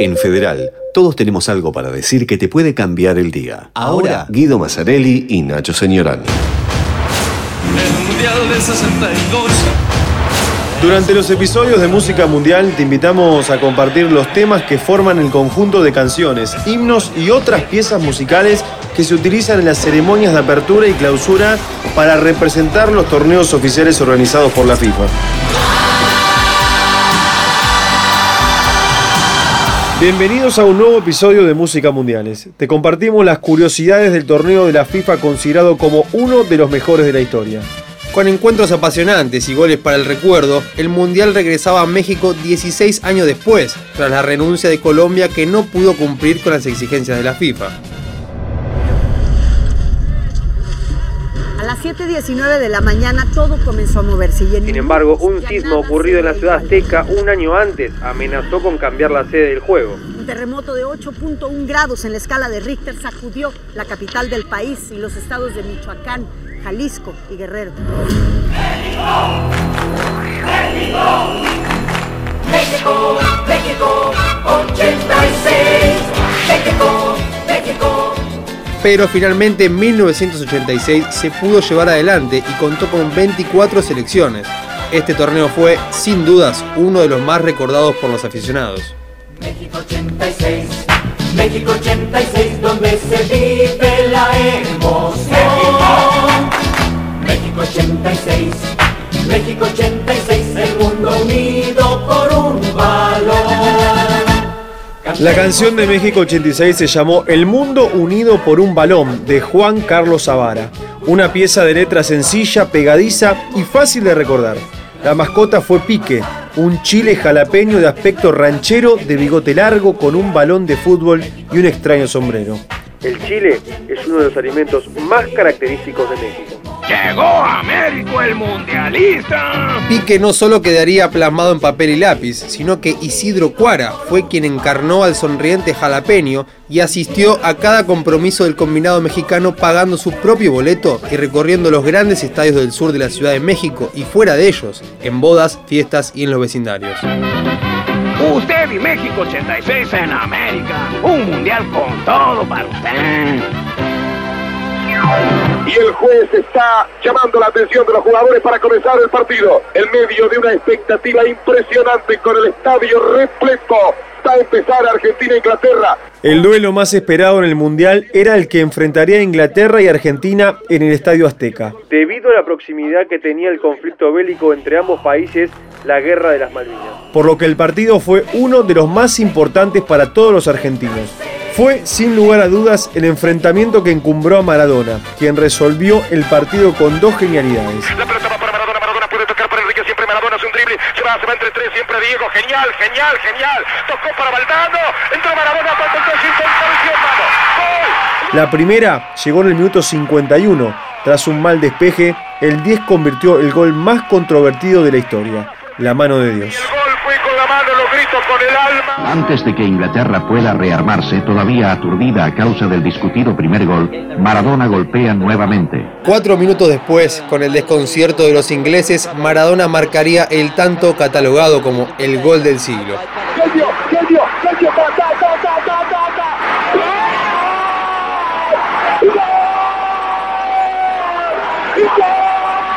En Federal, todos tenemos algo para decir que te puede cambiar el día. Ahora, Guido Mazzarelli y Nacho Señorán. El Mundial del 62. Durante los episodios de Música Mundial te invitamos a compartir los temas que forman el conjunto de canciones, himnos y otras piezas musicales que se utilizan en las ceremonias de apertura y clausura para representar los torneos oficiales organizados por la FIFA. Bienvenidos a un nuevo episodio de Música Mundiales. Te compartimos las curiosidades del torneo de la FIFA considerado como uno de los mejores de la historia. Con encuentros apasionantes y goles para el recuerdo, el Mundial regresaba a México 16 años después, tras la renuncia de Colombia que no pudo cumplir con las exigencias de la FIFA. Las 7.19 de la mañana todo comenzó a moverse. Y en Sin embargo, un sismo ocurrido en la ciudad azteca un año antes amenazó con cambiar la sede del juego. Un terremoto de 8.1 grados en la escala de Richter sacudió la capital del país y los estados de Michoacán, Jalisco y Guerrero. México, México, 86. Pero finalmente en 1986 se pudo llevar adelante y contó con 24 selecciones. Este torneo fue, sin dudas, uno de los más recordados por los aficionados. México 86. México 86, donde se vive la emoción. México 86. México 86, La canción de México 86 se llamó El Mundo Unido por un Balón de Juan Carlos Zavara, una pieza de letra sencilla, pegadiza y fácil de recordar. La mascota fue Pique, un chile jalapeño de aspecto ranchero, de bigote largo, con un balón de fútbol y un extraño sombrero. El chile es uno de los alimentos más característicos de México. Llegó a México el mundialista. Pique no solo quedaría plasmado en papel y lápiz, sino que Isidro Cuara fue quien encarnó al sonriente jalapeño y asistió a cada compromiso del combinado mexicano pagando su propio boleto y recorriendo los grandes estadios del sur de la Ciudad de México y fuera de ellos, en bodas, fiestas y en los vecindarios. Usted y México 86 en América. Un mundial con todo para usted. Y el juez está llamando la atención de los jugadores para comenzar el partido. En medio de una expectativa impresionante con el estadio repleto. Va a empezar Argentina-Inglaterra. El duelo más esperado en el Mundial era el que enfrentaría a Inglaterra y Argentina en el Estadio Azteca. Debido a la proximidad que tenía el conflicto bélico entre ambos países, la guerra de las Malvinas. Por lo que el partido fue uno de los más importantes para todos los argentinos. Fue, sin lugar a dudas, el enfrentamiento que encumbró a Maradona, quien resolvió el partido con dos genialidades. La pelota va para Maradona, Maradona puede tocar para Enrique, siempre Maradona hace un drible, se va, se va entre tres, siempre Diego, genial, genial, genial, tocó para Valdano, entró Maradona, para el. La primera llegó en el minuto 51. Tras un mal despeje, el 10 convirtió el gol más controvertido de la historia, la mano de Dios. Con la mano, lo grito con el alma. Antes de que Inglaterra pueda rearmarse, todavía aturdida a causa del discutido primer gol, Maradona golpea nuevamente. Cuatro minutos después, con el desconcierto de los ingleses, Maradona marcaría el tanto catalogado como el gol del siglo.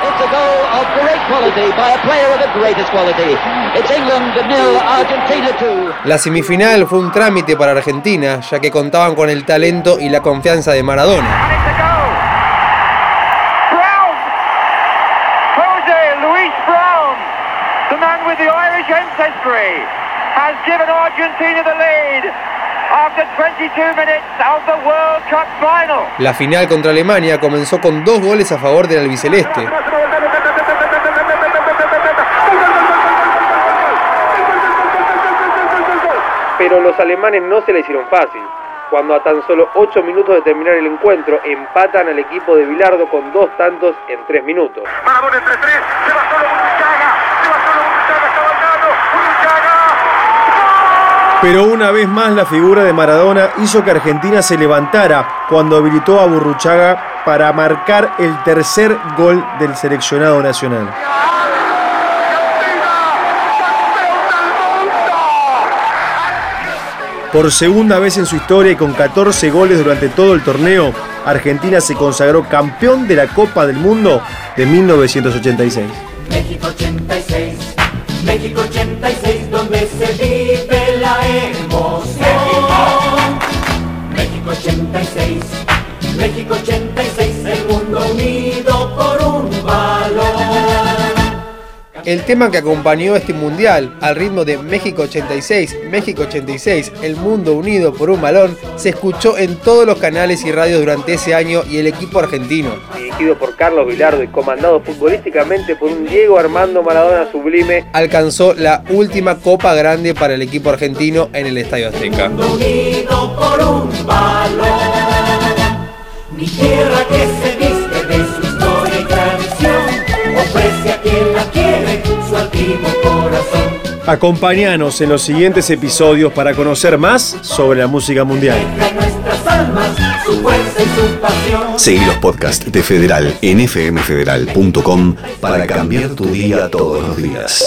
It's a goal of great quality by a player of the greatest quality. It's England nil, Argentina 2. La semifinal fue un trámite para Argentina, ya que contaban con el talento y la confianza de Maradona. Brown. Jose Luis Brown, the man with the Irish ancestry, has given Argentina the lead La final contra Alemania comenzó con dos goles a favor del albiceleste. Pero los alemanes no se le hicieron fácil. Cuando a tan solo 8 minutos de terminar el encuentro empatan al equipo de Bilardo con dos tantos en 3 minutos. Maradona entre tres, se va solo Burruchaga, se va solo Burruchaga, está Valdano, Burruchaga. Pero una vez más la figura de Maradona hizo que Argentina se levantara cuando habilitó a Burruchaga para marcar el tercer gol del seleccionado nacional. Por segunda vez en su historia y con 14 goles durante todo el torneo, Argentina se consagró campeón de la Copa del Mundo de 1986. México 86, México 86, donde se vive El tema que acompañó este mundial, al ritmo de México 86, México 86, El Mundo Unido por un Balón, se escuchó en todos los canales y radios durante ese año y el equipo argentino. Dirigido por Carlos Vilardo y comandado futbolísticamente por un Diego Armando Maradona sublime, alcanzó la última Copa Grande para el equipo argentino en el Estadio Azteca. Unido por un balón. Mi tierra que Acompáñanos en los siguientes episodios para conocer más sobre la música mundial. En nuestras almas, su fuerza y su pasión. Seguí los podcasts de Federal en fmfederal.com para cambiar tu día todos los días.